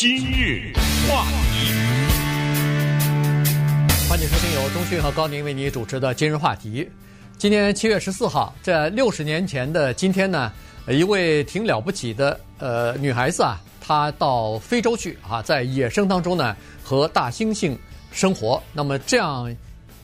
今日话题，欢迎收听由钟迅和高宁为你主持的今日话题。今天七月十四号，在六十年前的今天呢，一位挺了不起的呃女孩子啊，她到非洲去啊，在野生当中呢和大猩猩生活。那么这样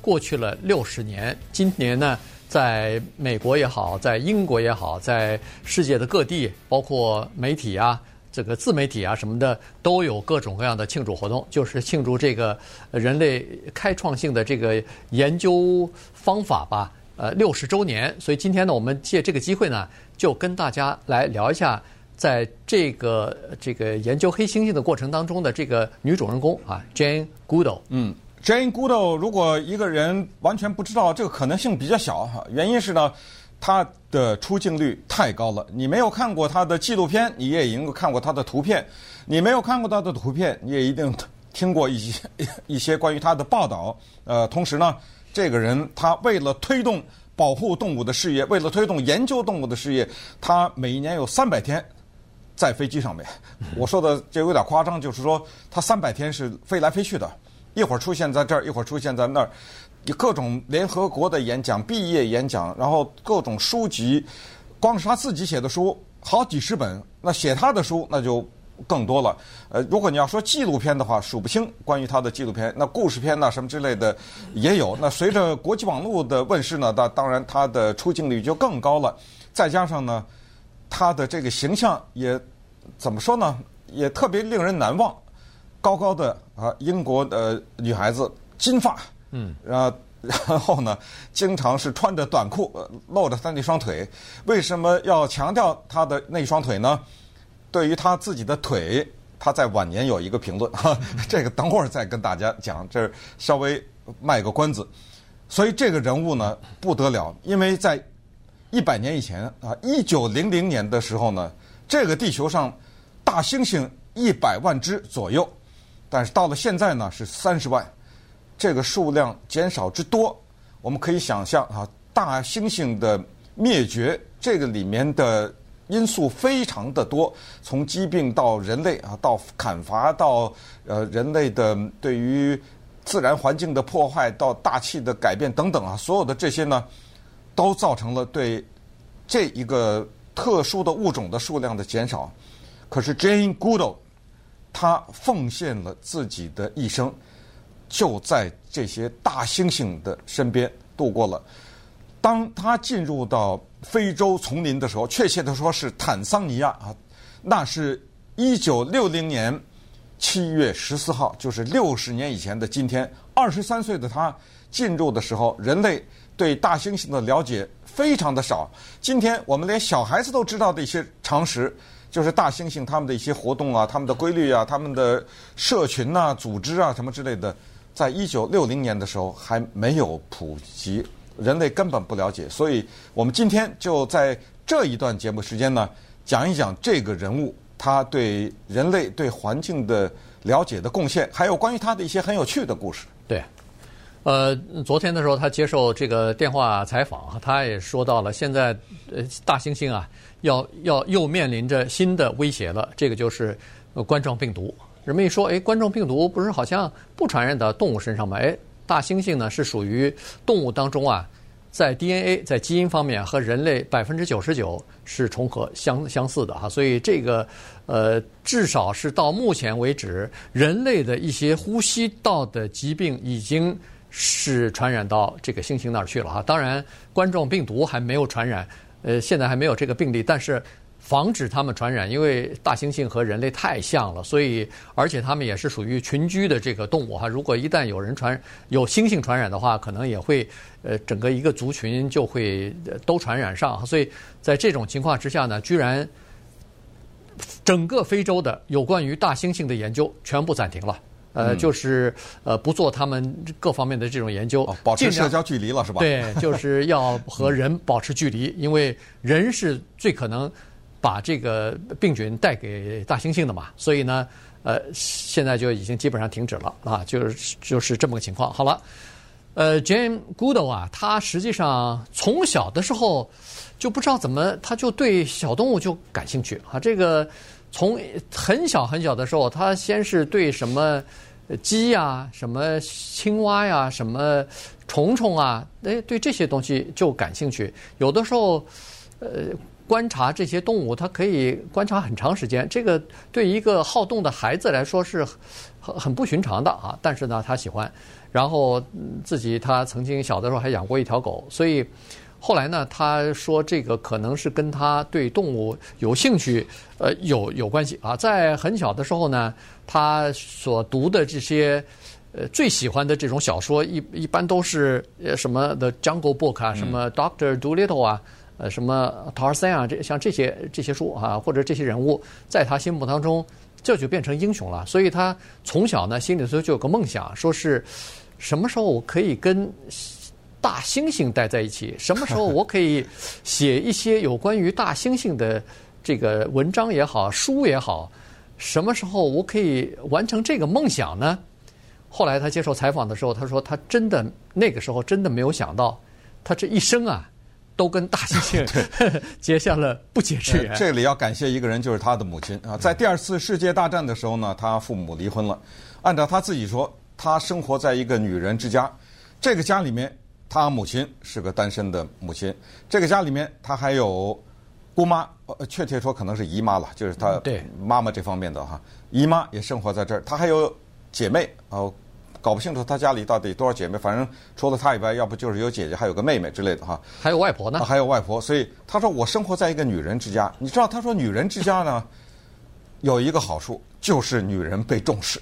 过去了六十年，今年呢，在美国也好，在英国也好，在世界的各地，包括媒体啊。这个自媒体啊什么的都有各种各样的庆祝活动，就是庆祝这个人类开创性的这个研究方法吧，呃，六十周年。所以今天呢，我们借这个机会呢，就跟大家来聊一下，在这个这个研究黑猩猩的过程当中的这个女主人公啊，Jane Goodall。嗯，Jane Goodall，如果一个人完全不知道，这个可能性比较小。原因是呢。他的出镜率太高了，你没有看过他的纪录片，你也已经看过他的图片；你没有看过他的图片，你也一定听过一些 一些关于他的报道。呃，同时呢，这个人他为了推动保护动物的事业，为了推动研究动物的事业，他每一年有三百天在飞机上面。我说的这有点夸张，就是说他三百天是飞来飞去的，一会儿出现在这儿，一会儿出现在那儿。各种联合国的演讲、毕业演讲，然后各种书籍，光是他自己写的书好几十本，那写他的书那就更多了。呃，如果你要说纪录片的话，数不清关于他的纪录片，那故事片呐什么之类的也有。那随着国际网络的问世呢，那当然他的出镜率就更高了。再加上呢，他的这个形象也怎么说呢，也特别令人难忘。高高的啊，英国的女孩子，金发。嗯，然后然后呢，经常是穿着短裤，露着他那双腿。为什么要强调他的那双腿呢？对于他自己的腿，他在晚年有一个评论，哈，这个等会儿再跟大家讲，这稍微卖个关子。所以这个人物呢不得了，因为在一百年以前啊，一九零零年的时候呢，这个地球上大猩猩一百万只左右，但是到了现在呢是三十万。这个数量减少之多，我们可以想象啊，大猩猩的灭绝，这个里面的因素非常的多，从疾病到人类啊，到砍伐，到呃人类的对于自然环境的破坏，到大气的改变等等啊，所有的这些呢，都造成了对这一个特殊的物种的数量的减少。可是 Jane Goodall，她奉献了自己的一生。就在这些大猩猩的身边度过了。当他进入到非洲丛林的时候，确切的说是坦桑尼亚啊，那是一九六零年七月十四号，就是六十年以前的今天。二十三岁的他进入的时候，人类对大猩猩的了解非常的少。今天我们连小孩子都知道的一些常识，就是大猩猩他们的一些活动啊、他们的规律啊、他们的社群呐、组织啊什么之类的。在一九六零年的时候还没有普及，人类根本不了解，所以我们今天就在这一段节目时间呢，讲一讲这个人物他对人类对环境的了解的贡献，还有关于他的一些很有趣的故事。对，呃，昨天的时候他接受这个电话采访，他也说到了现在呃大猩猩啊要要又面临着新的威胁了，这个就是冠状病毒。人们一说，哎，冠状病毒不是好像不传染到动物身上吗？哎，大猩猩呢是属于动物当中啊，在 DNA 在基因方面和人类百分之九十九是重合相相似的哈，所以这个呃，至少是到目前为止，人类的一些呼吸道的疾病已经是传染到这个猩猩那儿去了哈。当然，冠状病毒还没有传染，呃，现在还没有这个病例，但是。防止它们传染，因为大猩猩和人类太像了，所以而且它们也是属于群居的这个动物哈。如果一旦有人传有猩猩传染的话，可能也会呃整个一个族群就会都传染上。所以在这种情况之下呢，居然整个非洲的有关于大猩猩的研究全部暂停了，呃，就是呃不做他们各方面的这种研究，保持社交距离了是吧？对，就是要和人保持距离，因为人是最可能。把这个病菌带给大猩猩的嘛，所以呢，呃，现在就已经基本上停止了啊，就是就是这么个情况。好了，呃，Jane Goodall 啊，他实际上从小的时候就不知道怎么，他就对小动物就感兴趣啊。这个从很小很小的时候，他先是对什么鸡呀、什么青蛙呀、什么虫虫啊，哎，对这些东西就感兴趣。有的时候，呃，观察这些动物，他可以观察很长时间。这个对一个好动的孩子来说是很很不寻常的啊。但是呢，他喜欢。然后自己他曾经小的时候还养过一条狗，所以。后来呢，他说这个可能是跟他对动物有兴趣，呃，有有关系啊。在很小的时候呢，他所读的这些，呃，最喜欢的这种小说，一一般都是呃什么《The Jungle Book》啊，什么《Doctor Dolittle》啊，呃，什么《Tarzan》啊，这像这些这些书啊，或者这些人物，在他心目当中，这就变成英雄了。所以他从小呢，心里头就有个梦想，说是什么时候我可以跟。大猩猩待在一起，什么时候我可以写一些有关于大猩猩的这个文章也好，书也好？什么时候我可以完成这个梦想呢？后来他接受采访的时候，他说他真的那个时候真的没有想到，他这一生啊都跟大猩猩 结 下了不解之缘。这里要感谢一个人，就是他的母亲啊。在第二次世界大战的时候呢，他父母离婚了。按照他自己说，他生活在一个女人之家，这个家里面。他母亲是个单身的母亲，这个家里面他还有姑妈，呃，确切说可能是姨妈了，就是他妈妈这方面的哈，姨妈也生活在这儿。他还有姐妹，哦，搞不清楚他家里到底多少姐妹，反正除了他以外，要不就是有姐姐，还有个妹妹之类的哈。还有外婆呢？还有外婆，所以他说我生活在一个女人之家。你知道，他说女人之家呢，有一个好处就是女人被重视。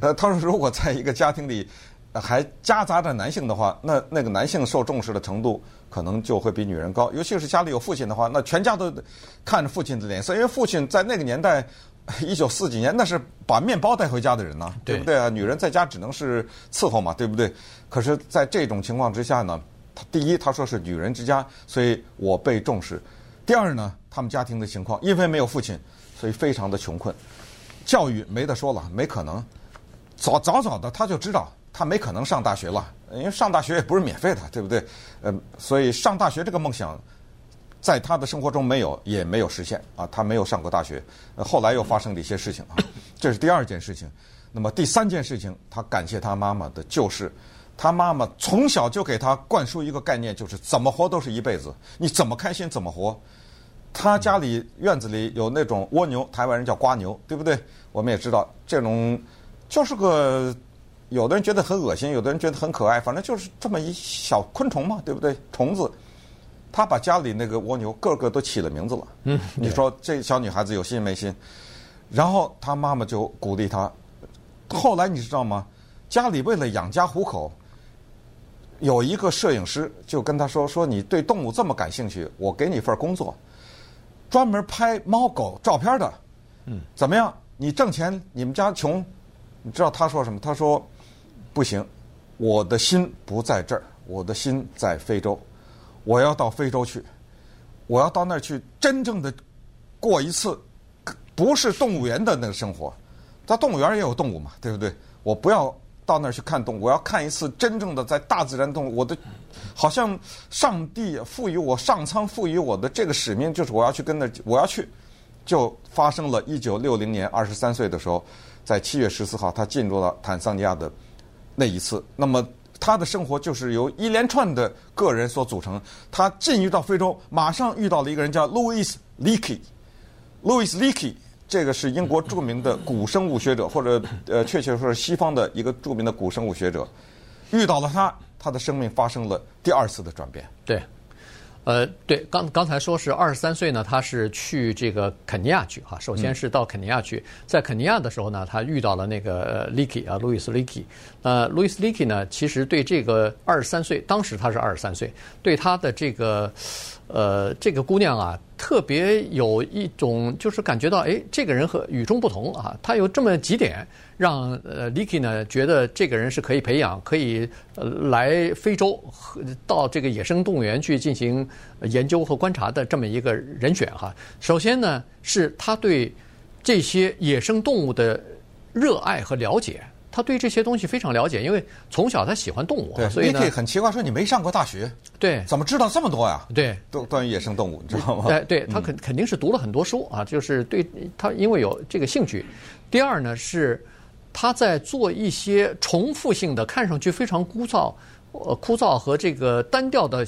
呃，他说如果在一个家庭里。还夹杂着男性的话，那那个男性受重视的程度可能就会比女人高。尤其是家里有父亲的话，那全家都看着父亲的脸色，因为父亲在那个年代，一九四几年，那是把面包带回家的人呐，对不对啊？女人在家只能是伺候嘛，对不对？可是，在这种情况之下呢，他第一他说是女人之家，所以我被重视；第二呢，他们家庭的情况，因为没有父亲，所以非常的穷困，教育没得说了，没可能。早早早的他就知道。他没可能上大学了，因为上大学也不是免费的，对不对？呃，所以上大学这个梦想，在他的生活中没有，也没有实现啊。他没有上过大学，后来又发生了一些事情啊。这是第二件事情。那么第三件事情，他感谢他妈妈的就是，他妈妈从小就给他灌输一个概念，就是怎么活都是一辈子，你怎么开心怎么活。他家里院子里有那种蜗牛，台湾人叫瓜牛，对不对？我们也知道这种就是个。有的人觉得很恶心，有的人觉得很可爱，反正就是这么一小昆虫嘛，对不对？虫子，他把家里那个蜗牛个个都起了名字了。嗯，你说这小女孩子有心没心？然后他妈妈就鼓励他。后来你知道吗？家里为了养家糊口，有一个摄影师就跟他说：“说你对动物这么感兴趣，我给你一份工作，专门拍猫狗照片的。嗯，怎么样？你挣钱？你们家穷？你知道他说什么？他说。”不行，我的心不在这儿，我的心在非洲，我要到非洲去，我要到那儿去真正的过一次不是动物园的那个生活。在动物园也有动物嘛，对不对？我不要到那儿去看动物，我要看一次真正的在大自然动物。我的好像上帝赋予我上苍赋予我的这个使命，就是我要去跟那儿，我要去。就发生了一九六零年二十三岁的时候，在七月十四号，他进入了坦桑尼亚的。那一次，那么他的生活就是由一连串的个人所组成。他进入到非洲，马上遇到了一个人叫 Louis Leakey。Louis Leakey 这个是英国著名的古生物学者，或者呃，确切说是西方的一个著名的古生物学者。遇到了他，他的生命发生了第二次的转变。对。呃，对，刚刚才说是二十三岁呢，他是去这个肯尼亚去哈。首先是到肯尼亚去，在肯尼亚的时候呢，他遇到了那个 Leakey 啊，路易斯·利基。呃，路易斯·利基呢，其实对这个二十三岁，当时他是二十三岁，对他的这个。呃，这个姑娘啊，特别有一种就是感觉到，哎，这个人和与众不同啊。她有这么几点，让呃 Licky 呢觉得这个人是可以培养，可以呃来非洲和到这个野生动物园去进行研究和观察的这么一个人选哈。首先呢，是他对这些野生动物的热爱和了解，他对这些东西非常了解，因为从小他喜欢动物，对，所以呢，很奇怪，说你没上过大学，对，怎么知道这么多呀？对，都关于野生动物，你知道吗？对，对他肯肯定是读了很多书啊，就是对他因为有这个兴趣。第二呢是他在做一些重复性的、看上去非常枯燥、呃枯燥和这个单调的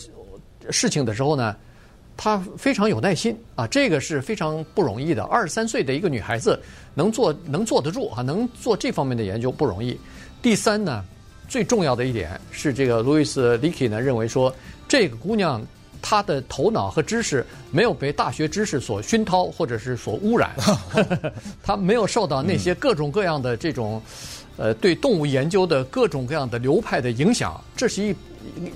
事情的时候呢。她非常有耐心啊，这个是非常不容易的。二十三岁的一个女孩子能做能坐得住啊，能做这方面的研究不容易。第三呢，最重要的一点是，这个 Louise Leakey 呢认为说，这个姑娘她的头脑和知识没有被大学知识所熏陶或者是所污染，她没有受到那些各种各样的这种呃对动物研究的各种各样的流派的影响。这是一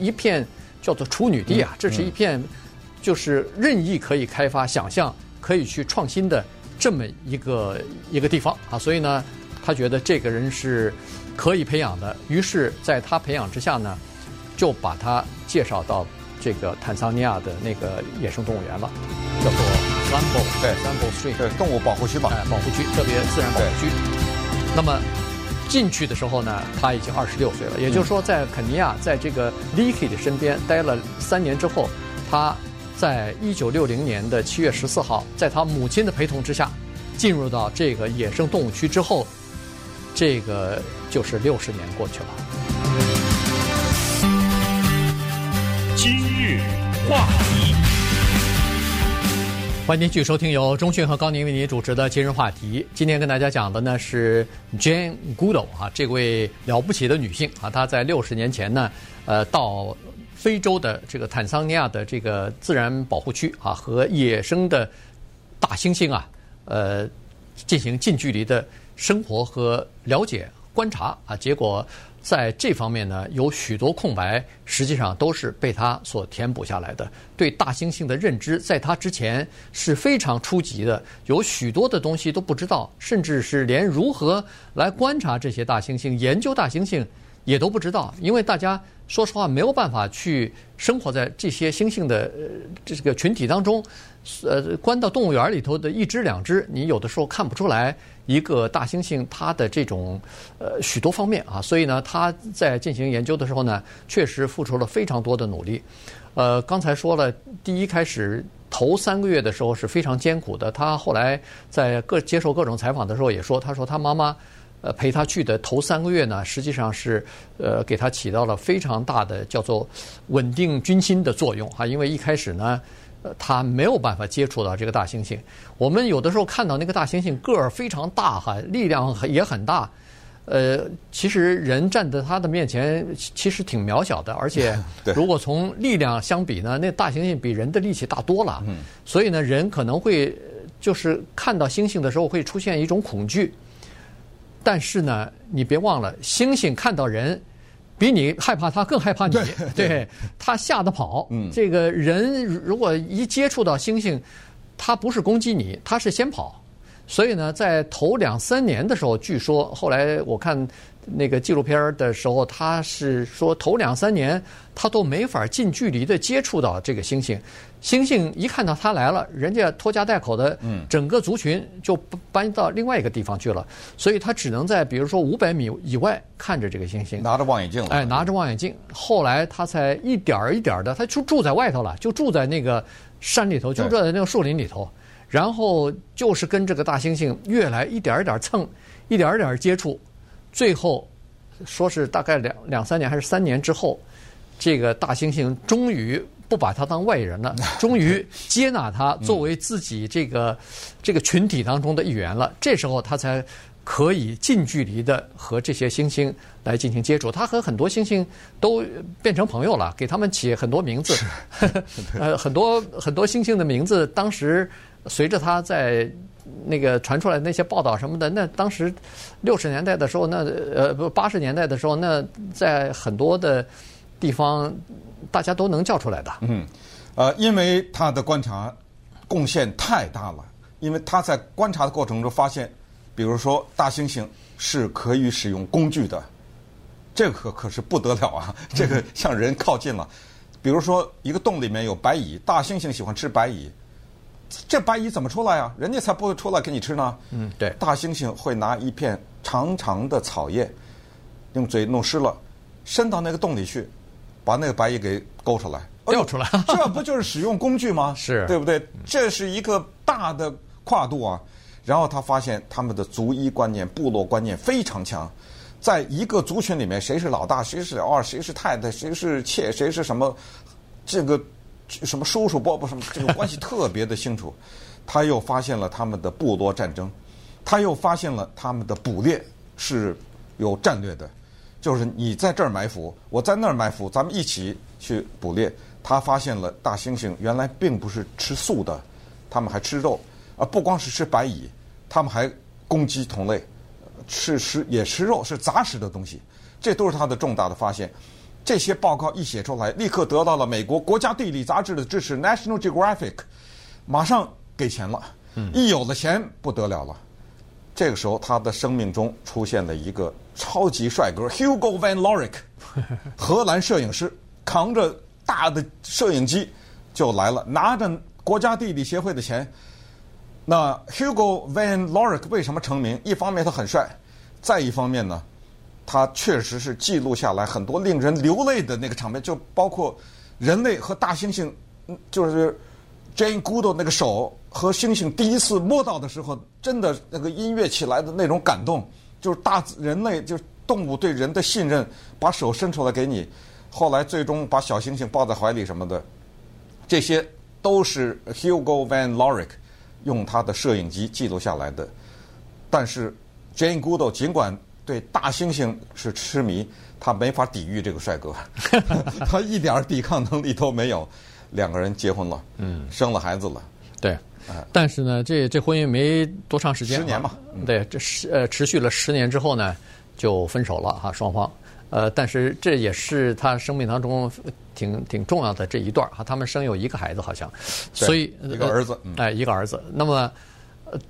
一片叫做处女地啊，这是一片。就是任意可以开发、想象可以去创新的这么一个一个地方啊，所以呢，他觉得这个人是可以培养的。于是，在他培养之下呢，就把他介绍到这个坦桑尼亚的那个野生动物园了，叫做 Tsavo 对 Tsavo Stream 对动物保护区吧，哎，保护区，特别自然保护区。那么进去的时候呢，他已经二十六岁了，也就是说，在肯尼亚，在这个 Leakey 的身边待了三年之后，他。在一九六零年的七月十四号，在他母亲的陪同之下，进入到这个野生动物区之后，这个就是六十年过去了。今日话题，欢迎继续收听由中讯和高宁为您主持的《今日话题》。今天跟大家讲的呢是 Jane Goodall 啊，这位了不起的女性啊，她在六十年前呢，呃，到。非洲的这个坦桑尼亚的这个自然保护区啊，和野生的大猩猩啊，呃，进行近距离的生活和了解观察啊，结果在这方面呢，有许多空白，实际上都是被他所填补下来的。对大猩猩的认知，在他之前是非常初级的，有许多的东西都不知道，甚至是连如何来观察这些大猩猩、研究大猩猩也都不知道，因为大家。说实话，没有办法去生活在这些猩猩的这个群体当中，呃，关到动物园里头的一只两只，你有的时候看不出来一个大猩猩它的这种呃许多方面啊，所以呢，他在进行研究的时候呢，确实付出了非常多的努力。呃，刚才说了，第一开始头三个月的时候是非常艰苦的，他后来在各接受各种采访的时候也说，他说他妈妈。呃，陪他去的头三个月呢，实际上是呃给他起到了非常大的叫做稳定军心的作用哈。因为一开始呢，呃，他没有办法接触到这个大猩猩。我们有的时候看到那个大猩猩个儿非常大哈，力量也很大。呃，其实人站在他的面前，其实挺渺小的。而且，如果从力量相比呢，那大猩猩比人的力气大多了。所以呢，人可能会就是看到猩猩的时候会出现一种恐惧。但是呢，你别忘了，猩猩看到人，比你害怕它更害怕你。对，对，它吓得跑。嗯，这个人如果一接触到猩猩，它不是攻击你，它是先跑。所以呢，在头两三年的时候，据说后来我看。那个纪录片的时候，他是说头两三年他都没法近距离的接触到这个猩猩，猩猩一看到他来了，人家拖家带口的，整个族群就搬到另外一个地方去了，所以他只能在比如说五百米以外看着这个猩猩，拿着望远镜，哎，拿着望远镜，后来他才一点儿一点儿的，他就住在外头了，就住在那个山里头，就住在那个树林里头，然后就是跟这个大猩猩越来一点一点蹭，一点一点接触。最后，说是大概两两三年还是三年之后，这个大猩猩终于不把它当外人了，终于接纳他作为自己这个这个群体当中的一员了。这时候他才可以近距离的和这些猩猩来进行接触。他和很多猩猩都变成朋友了，给他们起很多名字，呃，很多很多猩猩的名字，当时随着他在。那个传出来那些报道什么的，那当时六十年代的时候，那呃不八十年代的时候，那在很多的地方，大家都能叫出来的。嗯，呃，因为他的观察贡献太大了，因为他在观察的过程中发现，比如说大猩猩是可以使用工具的，这个可可是不得了啊！这个向人靠近了。比如说一个洞里面有白蚁，大猩猩喜欢吃白蚁。这白蚁怎么出来啊？人家才不会出来给你吃呢。嗯，对。大猩猩会拿一片长长的草叶，用嘴弄湿了，伸到那个洞里去，把那个白蚁给勾出来，掉出来。这不就是使用工具吗？是，对不对？这是一个大的跨度啊。然后他发现他们的族医观念、部落观念非常强，在一个族群里面，谁是老大，谁是老二，谁是太太，谁是妾，谁是什么，这个什么叔叔伯伯什么，这个关系特别的清楚。他又发现了他们的部落战争，他又发现了他们的捕猎是有战略的，就是你在这儿埋伏，我在那儿埋伏，咱们一起去捕猎。他发现了大猩猩原来并不是吃素的，他们还吃肉，而不光是吃白蚁，他们还攻击同类，吃吃也吃肉，是杂食的东西。这都是他的重大的发现。这些报告一写出来，立刻得到了美国国家地理杂志的支持，National Geographic 马上。给钱了，一有了钱不得了了。这个时候，他的生命中出现了一个超级帅哥 Hugo Van Lorik，荷兰摄影师，扛着大的摄影机就来了，拿着国家地理协会的钱。那 Hugo Van Lorik 为什么成名？一方面他很帅，再一方面呢，他确实是记录下来很多令人流泪的那个场面，就包括人类和大猩猩，就是。Jane Goodall 那个手和猩猩第一次摸到的时候，真的那个音乐起来的那种感动，就是大人类就是动物对人的信任，把手伸出来给你，后来最终把小猩猩抱在怀里什么的，这些都是 Hugo Van Lorik 用他的摄影机记录下来的。但是 Jane Goodall 尽管对大猩猩是痴迷，他没法抵御这个帅哥，他一点抵抗能力都没有。两个人结婚了，嗯，生了孩子了，对，但是呢，这这婚姻没多长时间，十年嘛，对，这十呃持续了十年之后呢，就分手了哈，双方，呃，但是这也是他生命当中挺挺重要的这一段哈，他们生有一个孩子好像，所以一个儿子，哎，一个儿子，那么，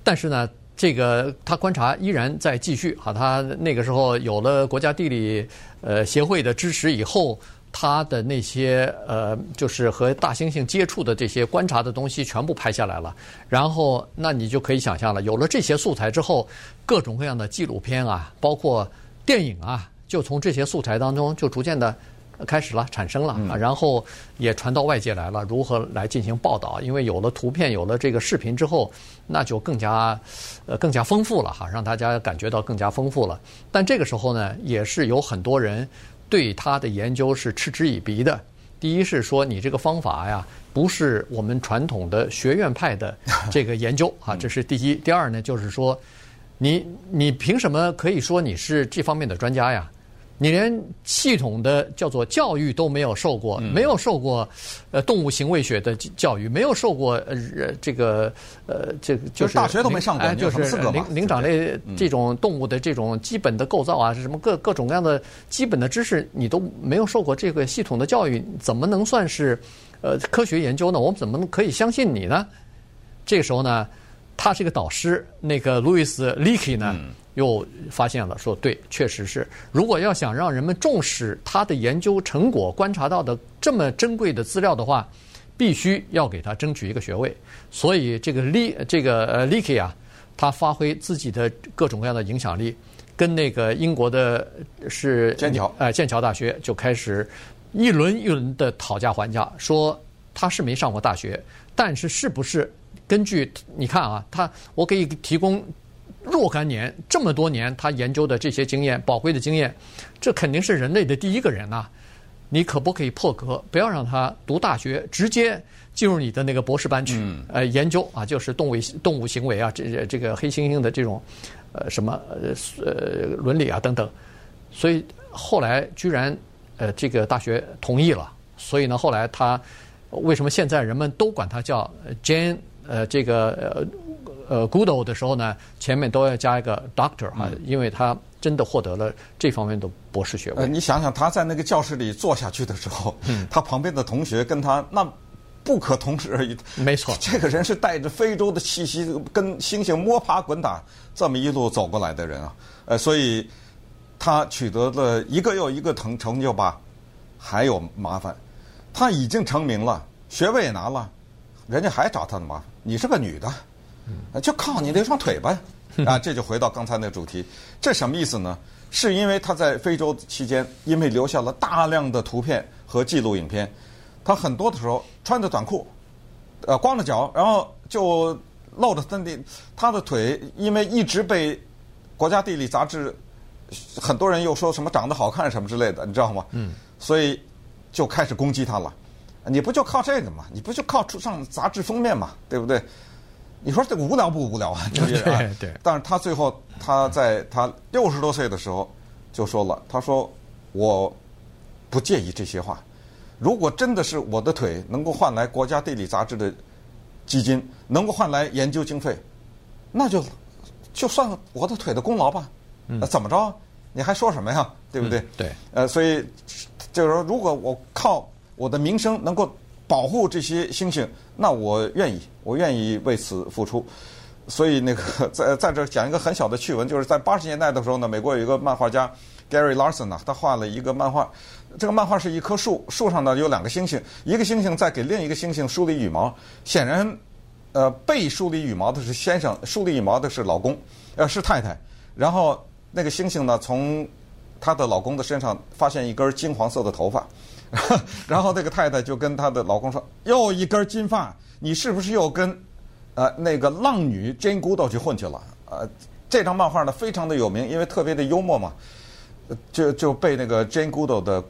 但是呢，这个他观察依然在继续哈，他那个时候有了国家地理呃协会的支持以后。他的那些呃，就是和大猩猩接触的这些观察的东西全部拍下来了，然后那你就可以想象了，有了这些素材之后，各种各样的纪录片啊，包括电影啊，就从这些素材当中就逐渐的开始了产生了，啊，然后也传到外界来了，如何来进行报道？因为有了图片，有了这个视频之后，那就更加呃更加丰富了哈，让大家感觉到更加丰富了。但这个时候呢，也是有很多人。对他的研究是嗤之以鼻的。第一是说，你这个方法呀，不是我们传统的学院派的 这个研究啊，这是第一。第二呢，就是说，你你凭什么可以说你是这方面的专家呀？你连系统的叫做教育都没有受过，没有受过呃动物行为学的教育，没有受过呃这个呃这个就是大学都没上过，就是灵灵长类这种动物的这种基本的构造啊，是什么各各种各样的基本的知识，你都没有受过这个系统的教育，怎么能算是呃科学研究呢？我们怎么可以相信你呢？这个时候呢，他是一个导师，那个 Louis Leakey 呢？又发现了，说对，确实是。如果要想让人们重视他的研究成果，观察到的这么珍贵的资料的话，必须要给他争取一个学位。所以这个利这个呃 Leakey 啊，他发挥自己的各种各样的影响力，跟那个英国的是剑桥呃剑桥大学就开始一轮一轮的讨价还价，说他是没上过大学，但是是不是根据你看啊，他我可以提供。若干年，这么多年，他研究的这些经验，宝贵的经验，这肯定是人类的第一个人呐、啊。你可不可以破格，不要让他读大学，直接进入你的那个博士班去，嗯、呃，研究啊，就是动物动物行为啊，这这个黑猩猩的这种，呃，什么呃伦理啊等等。所以后来居然呃这个大学同意了，所以呢，后来他为什么现在人们都管他叫 Jane 呃这个呃。呃，Goodall 的时候呢，前面都要加一个 Doctor 哈、嗯，因为他真的获得了这方面的博士学位。呃，你想想他在那个教室里坐下去的时候，嗯、他旁边的同学跟他那不可同日而语。没错，这个人是带着非洲的气息，跟猩猩摸爬滚打这么一路走过来的人啊。呃，所以他取得了一个又一个成成就吧，还有麻烦，他已经成名了，学位也拿了，人家还找他的麻烦。你是个女的。就靠你那双腿吧，啊，这就回到刚才那个主题，这什么意思呢？是因为他在非洲期间，因为留下了大量的图片和记录影片，他很多的时候穿着短裤，呃，光着脚，然后就露着身体，他的腿因为一直被国家地理杂志，很多人又说什么长得好看什么之类的，你知道吗？嗯。所以就开始攻击他了。你不就靠这个嘛？你不就靠出上杂志封面嘛？对不对？你说这个无聊不无聊啊？这 些对对。但是他最后他在他六十多岁的时候就说了，他说我不介意这些话。如果真的是我的腿能够换来国家地理杂志的基金，能够换来研究经费，那就就算我的腿的功劳吧。那。怎么着？你还说什么呀？对不对？嗯、对。呃，所以就是说，如果我靠我的名声能够。保护这些猩猩，那我愿意，我愿意为此付出。所以那个在在这讲一个很小的趣闻，就是在八十年代的时候呢，美国有一个漫画家 Gary Larson 呢，他画了一个漫画。这个漫画是一棵树，树上呢有两个猩猩，一个猩猩在给另一个猩猩梳理羽毛。显然，呃，被梳理羽毛的是先生，梳理羽毛的是老公，呃，是太太。然后那个猩猩呢，从她的老公的身上发现一根金黄色的头发。然后那个太太就跟她的老公说：“又一根金发，你是不是又跟，呃，那个浪女 Jane Goodall 去混去了？”呃，这张漫画呢非常的有名，因为特别的幽默嘛，就就被那个 Jane Goodall 的，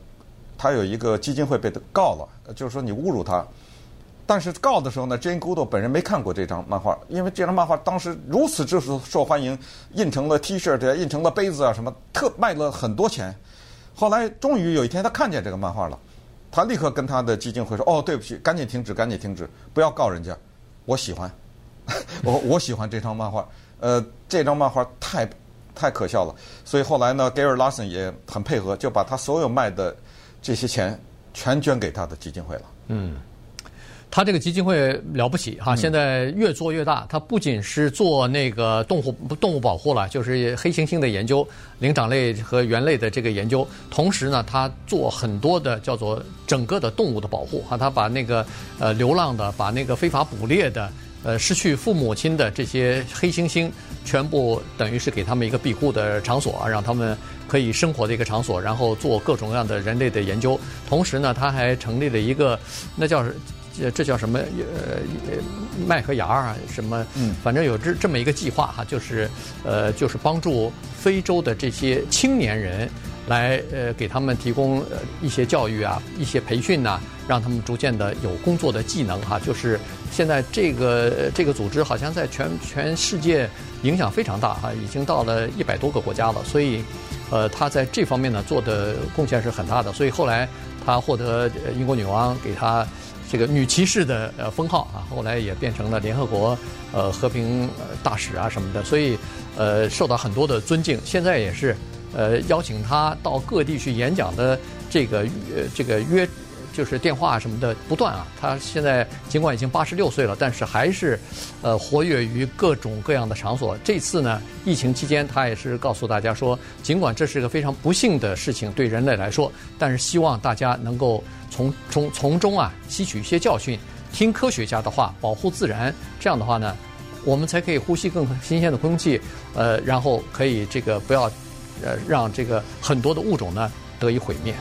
他有一个基金会被告了，就是说你侮辱他。但是告的时候呢，Jane Goodall 本人没看过这张漫画，因为这张漫画当时如此之受受欢迎，印成了 T 恤啊，印成了杯子啊，什么特卖了很多钱。后来终于有一天他看见这个漫画了。他立刻跟他的基金会说：“哦，对不起，赶紧停止，赶紧停止，不要告人家。我喜欢，我我喜欢这张漫画。呃，这张漫画太太可笑了。所以后来呢，Gary Larson 也很配合，就把他所有卖的这些钱全捐给他的基金会了。”嗯。他这个基金会了不起哈，现在越做越大。他不仅是做那个动物动物保护了，就是黑猩猩的研究、灵长类和猿类的这个研究，同时呢，他做很多的叫做整个的动物的保护哈。他把那个呃流浪的、把那个非法捕猎的、呃失去父母亲的这些黑猩猩，全部等于是给他们一个庇护的场所啊，让他们可以生活的一个场所，然后做各种各样的人类的研究。同时呢，他还成立了一个那叫。这这叫什么？呃，麦和芽啊，什么？嗯，反正有这这么一个计划哈，就是呃，就是帮助非洲的这些青年人来呃，给他们提供呃一些教育啊，一些培训呐，让他们逐渐的有工作的技能哈。就是现在这个这个组织好像在全全世界影响非常大哈，已经到了一百多个国家了，所以呃，他在这方面呢做的贡献是很大的。所以后来他获得英国女王给他。这个女骑士的呃封号啊，后来也变成了联合国呃和平大使啊什么的，所以呃受到很多的尊敬。现在也是呃邀请她到各地去演讲的这个呃这个约。就是电话什么的不断啊，她现在尽管已经八十六岁了，但是还是，呃，活跃于各种各样的场所。这次呢，疫情期间，她也是告诉大家说，尽管这是个非常不幸的事情对人类来说，但是希望大家能够从从从中啊吸取一些教训，听科学家的话，保护自然。这样的话呢，我们才可以呼吸更新鲜的空气，呃，然后可以这个不要，呃，让这个很多的物种呢得以毁灭。